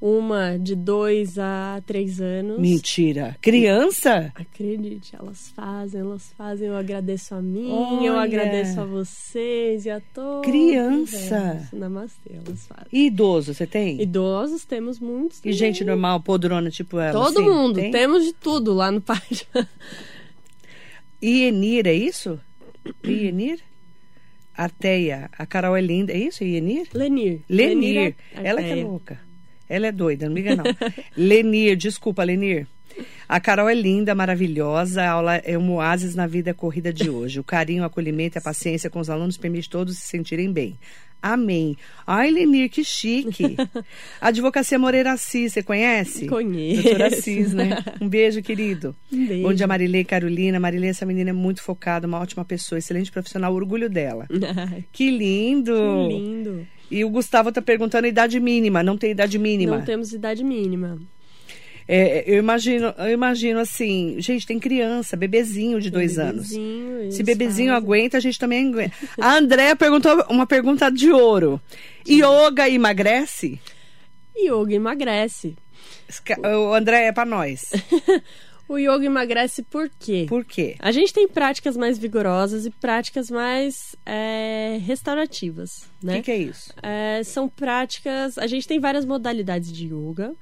Uma de dois a três anos. Mentira. Criança? Acredite, elas fazem, elas fazem. Eu agradeço a mim, Olha. eu agradeço a vocês e a todos. Criança? Namastê, elas fazem. E idoso, você tem? Idosos, temos muitos. E gente normal, podrona, tipo ela? Todo assim, mundo. Tem? Temos de tudo lá no Página. Ienir, é isso? Ienir? Arteia. A Carol é linda. É isso, Ienir? Lenir. Lenir. Lenir é ela que é louca. Ela é doida, não liga não. Lenir, desculpa, Lenir. A Carol é linda, maravilhosa. A aula é um oásis na vida corrida de hoje. O carinho, o acolhimento e a paciência com os alunos permite todos se sentirem bem. Amém. Ai, Lenir, que chique. Advocacia Moreira Assis, você conhece? Conheço. Doutora Assis, né? Um beijo, querido. Um beijo. Bom dia, Marilei Carolina. Marilei, essa menina é muito focada, uma ótima pessoa, excelente profissional, orgulho dela. que lindo. Que lindo. E o Gustavo está perguntando a idade mínima. Não tem idade mínima. Não temos idade mínima. É, eu imagino, eu imagino assim, gente, tem criança, bebezinho de tem dois bebezinho, anos. Se bebezinho fazem. aguenta, a gente também aguenta. A Andréa perguntou uma pergunta de ouro. Yoga emagrece? Yoga emagrece. O André é para nós. O yoga emagrece por quê? Por quê? A gente tem práticas mais vigorosas e práticas mais é, restaurativas, né? O que, que, é isso? É, são práticas... A gente tem várias modalidades de yoga.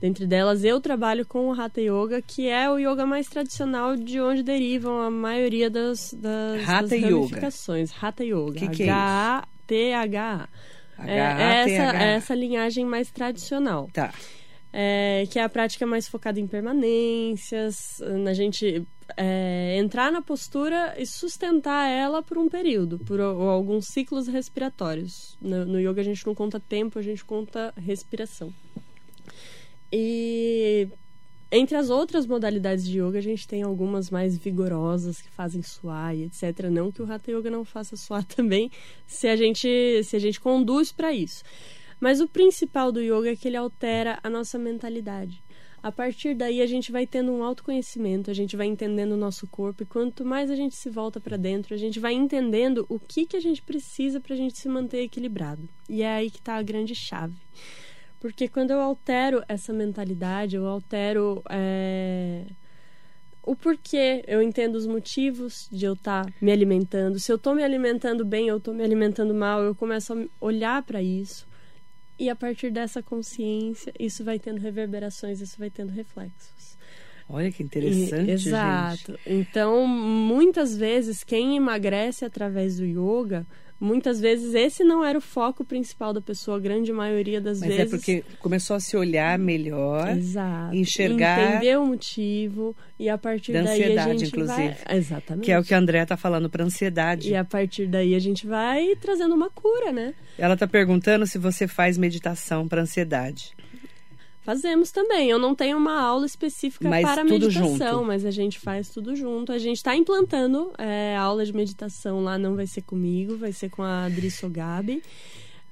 Dentre delas, eu trabalho com o Hatha Yoga, que é o yoga mais tradicional de onde derivam a maioria das, das, Hatha das ramificações. Yoga. Hatha Yoga. Que que é H-A-T-H-A. É, essa, é essa linhagem mais tradicional. Tá é, que é a prática mais focada em permanências, na gente é, entrar na postura e sustentar ela por um período, por alguns ciclos respiratórios. No, no yoga a gente não conta tempo, a gente conta respiração. E entre as outras modalidades de yoga, a gente tem algumas mais vigorosas que fazem suar e etc. Não que o Hatha Yoga não faça suar também, se a gente, se a gente conduz para isso. Mas o principal do yoga é que ele altera a nossa mentalidade. A partir daí a gente vai tendo um autoconhecimento, a gente vai entendendo o nosso corpo e quanto mais a gente se volta para dentro, a gente vai entendendo o que que a gente precisa para a gente se manter equilibrado. E é aí que está a grande chave. Porque quando eu altero essa mentalidade, eu altero é... o porquê, eu entendo os motivos de eu estar tá me alimentando. Se eu estou me alimentando bem, eu estou me alimentando mal, eu começo a olhar para isso. E a partir dessa consciência, isso vai tendo reverberações, isso vai tendo reflexos. Olha que interessante, e, Exato. Gente. Então, muitas vezes, quem emagrece através do yoga muitas vezes esse não era o foco principal da pessoa, a grande maioria das Mas é vezes. Mas é porque começou a se olhar melhor, Exato. enxergar. Entender o motivo e a partir da daí ansiedade, a gente inclusive. vai. Exatamente. Que é o que a André está falando para ansiedade. E a partir daí a gente vai trazendo uma cura, né? Ela está perguntando se você faz meditação para ansiedade. Fazemos também. Eu não tenho uma aula específica mas para meditação, junto. mas a gente faz tudo junto. A gente está implantando é, a aula de meditação lá, não vai ser comigo, vai ser com a Adri Sogabi.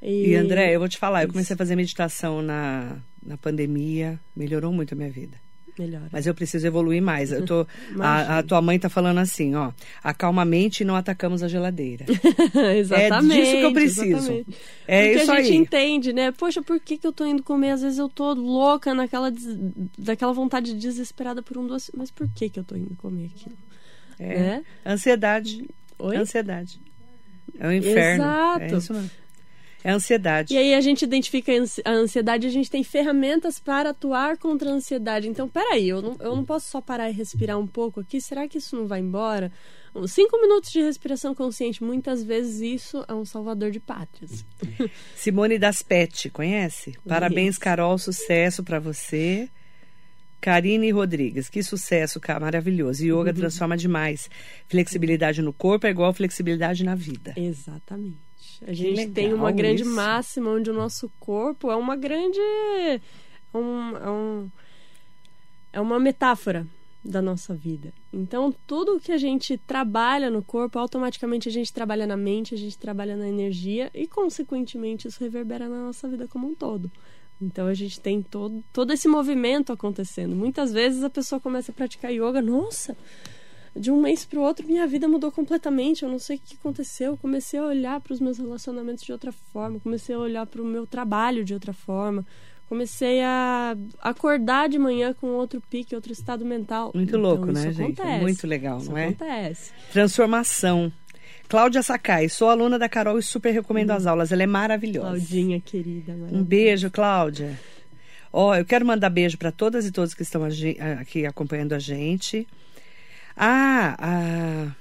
E, e André, eu vou te falar, eu comecei a fazer meditação na, na pandemia, melhorou muito a minha vida. Melhor. Mas eu preciso evoluir mais. Eu tô, a, a, tua mãe tá falando assim, ó. Acalma a mente e não atacamos a geladeira. exatamente. É disso que eu preciso. Exatamente. É Porque isso a gente aí. entende, né? Poxa, por que, que eu tô indo comer? Às vezes eu tô louca naquela des... daquela vontade desesperada por um doce. Mas por que, que eu tô indo comer aquilo? É. Né? Ansiedade. Oi? Ansiedade. É o inferno. Exato. É isso mesmo. É ansiedade. E aí a gente identifica a ansiedade, a gente tem ferramentas para atuar contra a ansiedade. Então, peraí, eu não, eu não posso só parar e respirar um pouco aqui? Será que isso não vai embora? Cinco minutos de respiração consciente, muitas vezes isso é um salvador de pátrias. Simone Daspet, conhece? Parabéns, Carol, sucesso para você. Karine Rodrigues, que sucesso, cara, maravilhoso. Yoga uhum. transforma demais. Flexibilidade no corpo é igual flexibilidade na vida. Exatamente. A gente tem uma grande isso. máxima onde o nosso corpo é uma grande. Um, é, um, é uma metáfora da nossa vida. Então, tudo que a gente trabalha no corpo, automaticamente a gente trabalha na mente, a gente trabalha na energia e, consequentemente, isso reverbera na nossa vida como um todo. Então a gente tem todo, todo esse movimento acontecendo. Muitas vezes a pessoa começa a praticar yoga, nossa, de um mês para o outro minha vida mudou completamente. Eu não sei o que aconteceu. Eu comecei a olhar para os meus relacionamentos de outra forma, comecei a olhar para o meu trabalho de outra forma. Comecei a acordar de manhã com outro pique, outro estado mental. Muito então, louco, né, gente? Acontece. Muito legal, isso não é? Acontece. Transformação. Cláudia Sakai, sou aluna da Carol e super recomendo as aulas. Ela é maravilhosa. Claudinha, querida. Um beijo, Cláudia. Ó, oh, eu quero mandar beijo para todas e todos que estão aqui acompanhando a gente. Ah, ah,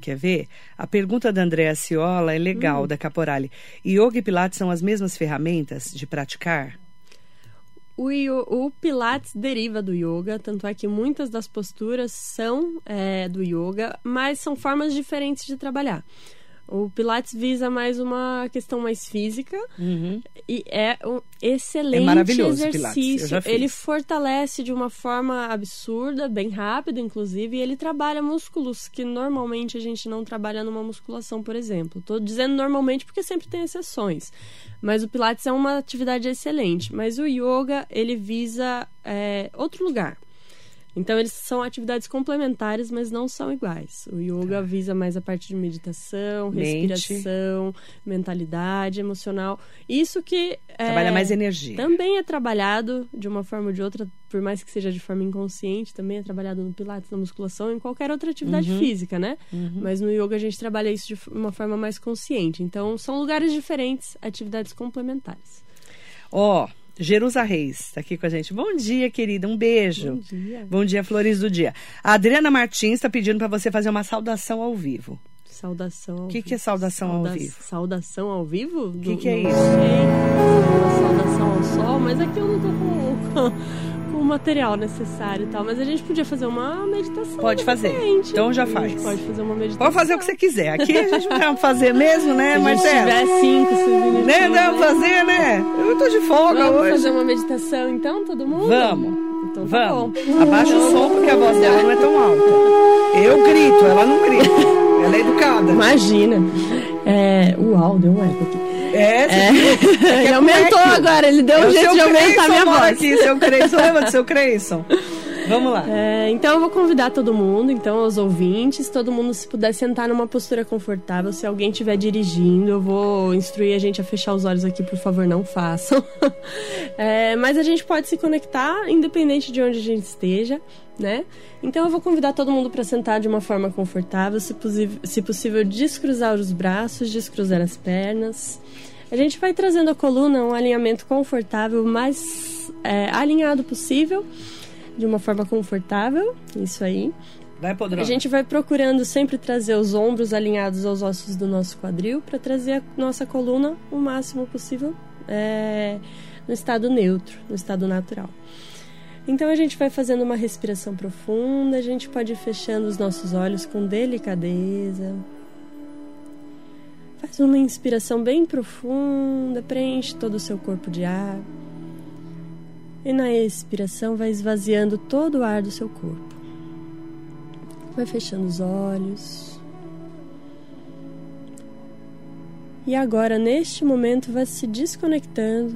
quer ver? A pergunta da Andréa Ciola é legal, Hum. da Caporale. Yoga e Pilates são as mesmas ferramentas de praticar? O, o Pilates deriva do yoga, tanto é que muitas das posturas são é, do yoga, mas são formas diferentes de trabalhar. O Pilates visa mais uma questão mais física Uhum. e é um excelente É maravilhoso exercício. Ele fortalece de uma forma absurda, bem rápida, inclusive, e ele trabalha músculos que normalmente a gente não trabalha numa musculação, por exemplo. Estou dizendo normalmente porque sempre tem exceções. Mas o Pilates é uma atividade excelente. Mas o yoga, ele visa é, outro lugar. Então, eles são atividades complementares, mas não são iguais. O yoga visa mais a parte de meditação, Tá. Mente. respiração, mentalidade, emocional. Isso que... é, Trabalha mais energia. também é trabalhado de uma forma ou de outra, por mais que seja de forma inconsciente, também é trabalhado no pilates, na musculação, em qualquer outra atividade Uhum. física, né? Mas no yoga a gente trabalha isso de uma forma mais consciente. Então, são lugares diferentes, atividades complementares. Ó, Jerusa Reis está aqui com a gente. Bom dia, querida. Um beijo. Bom dia. Bom dia, Flores do Dia. A Adriana Martins está pedindo para você fazer uma saudação ao vivo. Saudação ao O que vivo. que é saudação ao vivo? Saudação ao vivo? O que que é isso? Saudação ao sol, mas aqui eu não tô com, o material necessário e tal. Mas a gente podia fazer uma meditação. Pode fazer. diferente. Então já A gente faz. Pode fazer uma meditação. Pode fazer o que você quiser. Aqui a gente não vai fazer mesmo, né, Se a gente Marcelo? tiver cinco, se Né? Não, fazer, né? Eu tô de folga Vamos hoje. fazer uma meditação então, todo mundo? Vamos. Então tá Vamos. bom. Abaixa o som porque a voz dela não é tão alta. Eu grito, ela não grita. Ela é educada. Imagina. É, uau, deu um eco aqui. É, É, ele é aumentou agora, ele deu É um o jeito de aumentar a Creyson minha voz. aqui, seu Creyson. Lembra do seu Creyson? Vamos lá. É, então eu vou convidar todo mundo, então os ouvintes, todo mundo se puder sentar numa postura confortável. Se alguém estiver dirigindo, eu vou instruir a gente a fechar os olhos aqui, por favor, não façam. É, mas a gente pode se conectar independente de onde a gente esteja, né? Então eu vou convidar todo mundo para sentar de uma forma confortável, se, se possível descruzar os braços, descruzar as pernas. A gente vai trazendo a coluna um alinhamento confortável, mais é, alinhado possível de uma forma confortável, isso aí. Vai, Podrão. A gente vai procurando sempre trazer os ombros alinhados aos ossos do nosso quadril para trazer a nossa coluna o máximo possível é, no estado neutro, no estado natural. Então a gente vai fazendo uma respiração profunda, a gente pode ir fechando os nossos olhos com delicadeza. Faz uma inspiração bem profunda, preenche todo o seu corpo de ar. E na expiração, vai esvaziando todo o ar do seu corpo. Vai fechando os olhos. E agora, neste momento, vai se desconectando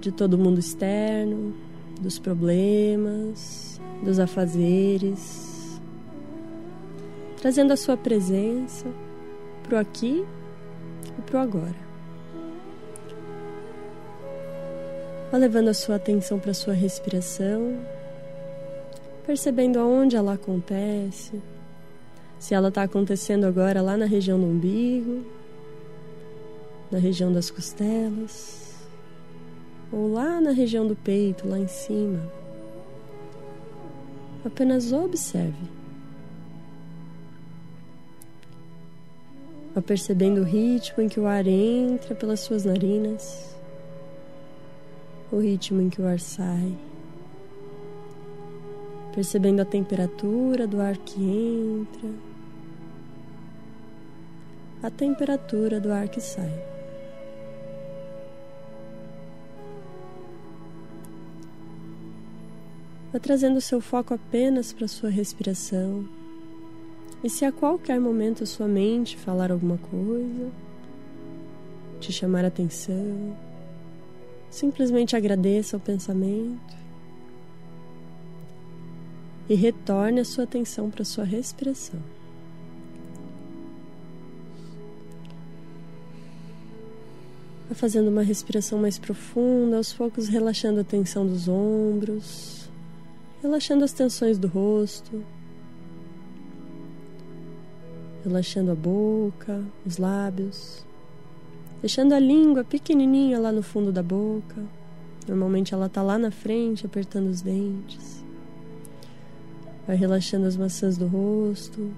de todo o mundo externo, dos problemas, dos afazeres, trazendo a sua presença para o aqui e para o agora. Vá levando a sua atenção para a sua respiração, percebendo aonde ela acontece, se ela está acontecendo agora lá na região do umbigo, na região das costelas, ou lá na região do peito, lá em cima. Apenas observe. Vá percebendo o ritmo em que o ar entra pelas suas narinas o ritmo em que o ar sai, percebendo a temperatura do ar que entra, a temperatura do ar que sai. Vá trazendo seu foco apenas para sua respiração. E se a qualquer momento a sua mente falar alguma coisa, te chamar a atenção, Simplesmente agradeça o pensamento e retorne a sua atenção para a sua respiração. Vá fazendo uma respiração mais profunda, aos poucos relaxando a tensão dos ombros, relaxando as tensões do rosto, relaxando a boca, os lábios deixando a língua pequenininha lá no fundo da boca. Normalmente ela está lá na frente, apertando os dentes. Vai relaxando as maçãs do rosto,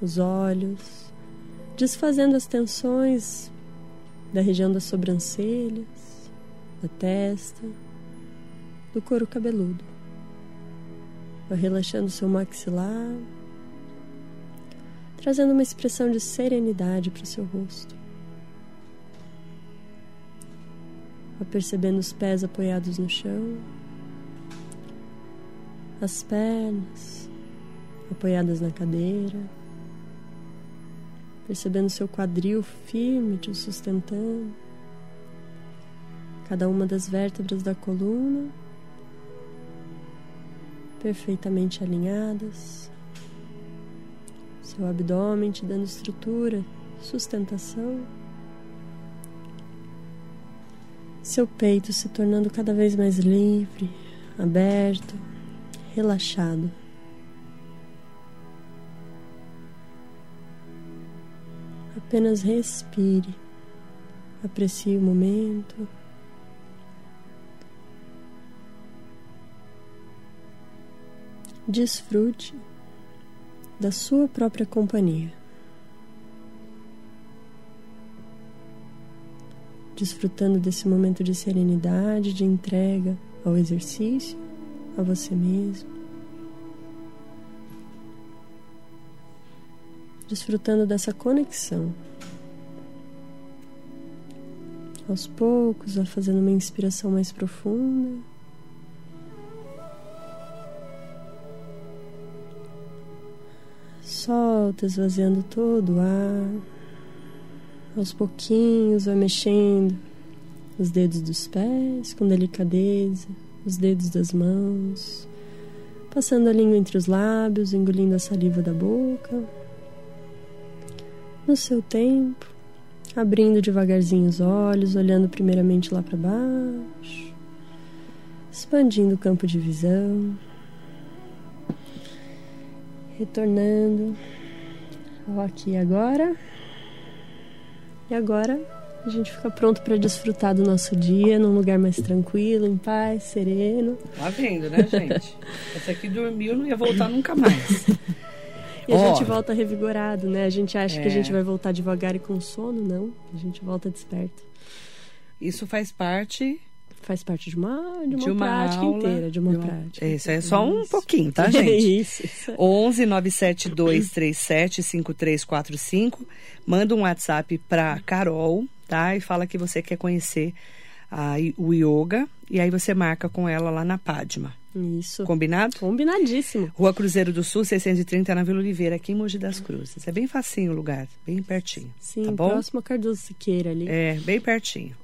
os olhos, desfazendo as tensões da região das sobrancelhas, da testa, do couro cabeludo. Vai relaxando seu maxilar, trazendo uma expressão de serenidade para o seu rosto. Percebendo os pés apoiados no chão, as pernas apoiadas na cadeira, percebendo seu quadril firme te sustentando, cada uma das vértebras da coluna perfeitamente alinhadas, seu abdômen te dando estrutura, sustentação seu peito se tornando cada vez mais livre, aberto, relaxado. Apenas respire, aprecie o momento. Desfrute da sua própria companhia. Desfrutando desse momento de serenidade, de entrega ao exercício, a você mesmo. Desfrutando dessa conexão. Aos poucos, vai fazendo uma inspiração mais profunda. Solta, esvaziando todo o ar. Aos pouquinhos vai mexendo os dedos dos pés com delicadeza, os dedos das mãos, passando a língua entre os lábios, engolindo a saliva da boca. No seu tempo, abrindo devagarzinho os olhos, olhando primeiramente lá para baixo, expandindo o campo de visão, retornando ao aqui agora. E agora a gente fica pronto para desfrutar do nosso dia num lugar mais tranquilo, em paz, sereno. Tá vendo, né, gente? Essa aqui dormiu, não ia voltar nunca mais. E a oh. gente volta revigorado, né? A gente acha é. que a gente vai voltar devagar e com sono, não. A gente volta desperto. Isso faz parte faz parte de uma, de uma, de uma prática aula, inteira, de uma, de uma prática. Isso é só um pouquinho, tá, gente? É isso. isso. 11 97237 5345. Manda um WhatsApp para Carol, tá? E fala que você quer conhecer a, o yoga e aí você marca com ela lá na Padma. Isso. Combinado? Combinadíssimo. Rua Cruzeiro do Sul, 630, na Vila Oliveira, aqui em Mogi das Cruzes. É bem facinho o lugar, bem pertinho. Sim, tá bom? próximo a Cardoso Siqueira ali. É, bem pertinho.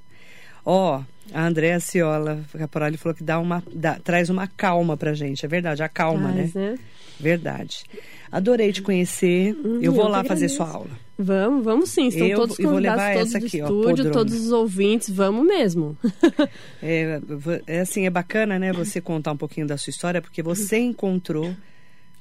Ó, a Andréa Ciola Caporali falou que dá uma, dá, traz uma calma pra gente. É verdade, a calma, Traz, né? né? Verdade. Adorei te conhecer. Hum, eu vou eu lá fazer sua aula. Vamos, vamos sim. Estão Eu- todos vou convidados, levar todos do aqui, ó, estúdio, podrona. todos os ouvintes. Vamos mesmo. É, é assim, é bacana, né, você contar um pouquinho da sua história, porque você encontrou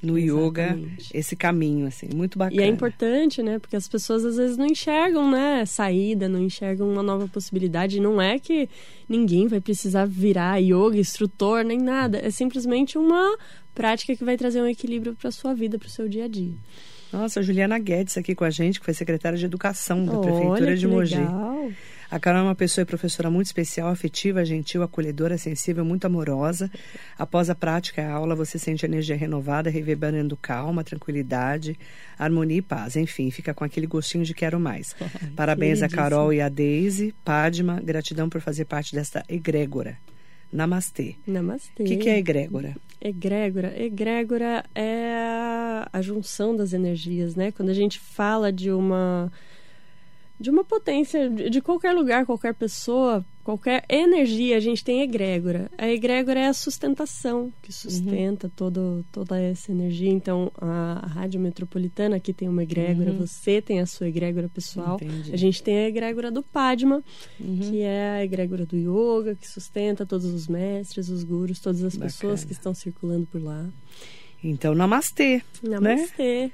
no yoga Exatamente. esse caminho, assim, muito bacana. E é importante, né? Porque as pessoas às vezes não enxergam, né? Saída, não enxergam uma nova possibilidade. Não é que ninguém vai precisar virar yoga, instrutor, nem nada. É simplesmente uma prática que vai trazer um equilíbrio para sua vida, para o seu dia a dia. Nossa, a Juliana Guedes aqui com a gente, que foi secretária de Educação da Olha, Prefeitura de Mogi. legal. A Carol é uma pessoa e professora muito especial, afetiva, gentil, acolhedora, sensível, muito amorosa. Após a prática, a aula, você sente energia renovada, reverberando calma, tranquilidade, harmonia e paz. Enfim, fica com aquele gostinho de quero mais. Parabéns a. Carol e a Deise, Padma, gratidão por fazer parte desta egrégora. Namastê. Namastê. O que, que é egrégora? Egrégora. Egrégora é a, a junção das energias, né? Quando a gente fala de uma de uma potência de qualquer lugar, qualquer pessoa, qualquer energia, a gente tem egrégora. A egrégora é a sustentação que sustenta todo, toda essa energia. Então, a, a Rádio Metropolitana aqui tem uma egrégora, você tem a sua egrégora pessoal. Entendi. A gente tem a egrégora do Padma, Uhum. que é a egrégora do yoga, que sustenta todos os mestres, os gurus, todas as Bacana. pessoas que estão circulando por lá. Então, namastê. Né? Namastê.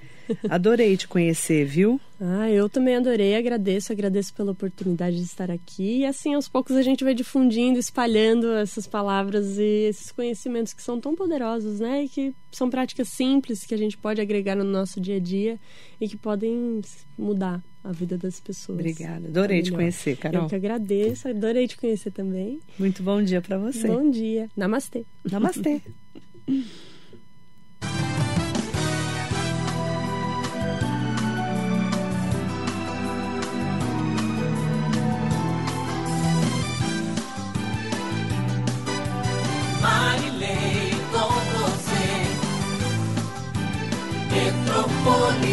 Adorei te conhecer, viu? Ah, eu também adorei, agradeço, agradeço pela oportunidade de estar aqui. E assim, aos poucos a gente vai difundindo, espalhando essas palavras e esses conhecimentos que são tão poderosos, né? E que são práticas simples que a gente pode agregar no nosso dia a dia e que podem mudar a vida das pessoas. Obrigada. Adorei te Melhor. conhecer, Carol. Eu que agradeço, adorei te conhecer também. Muito bom dia para você. Bom dia. Namastê. Namastê. Marilei com você. Metropolitana.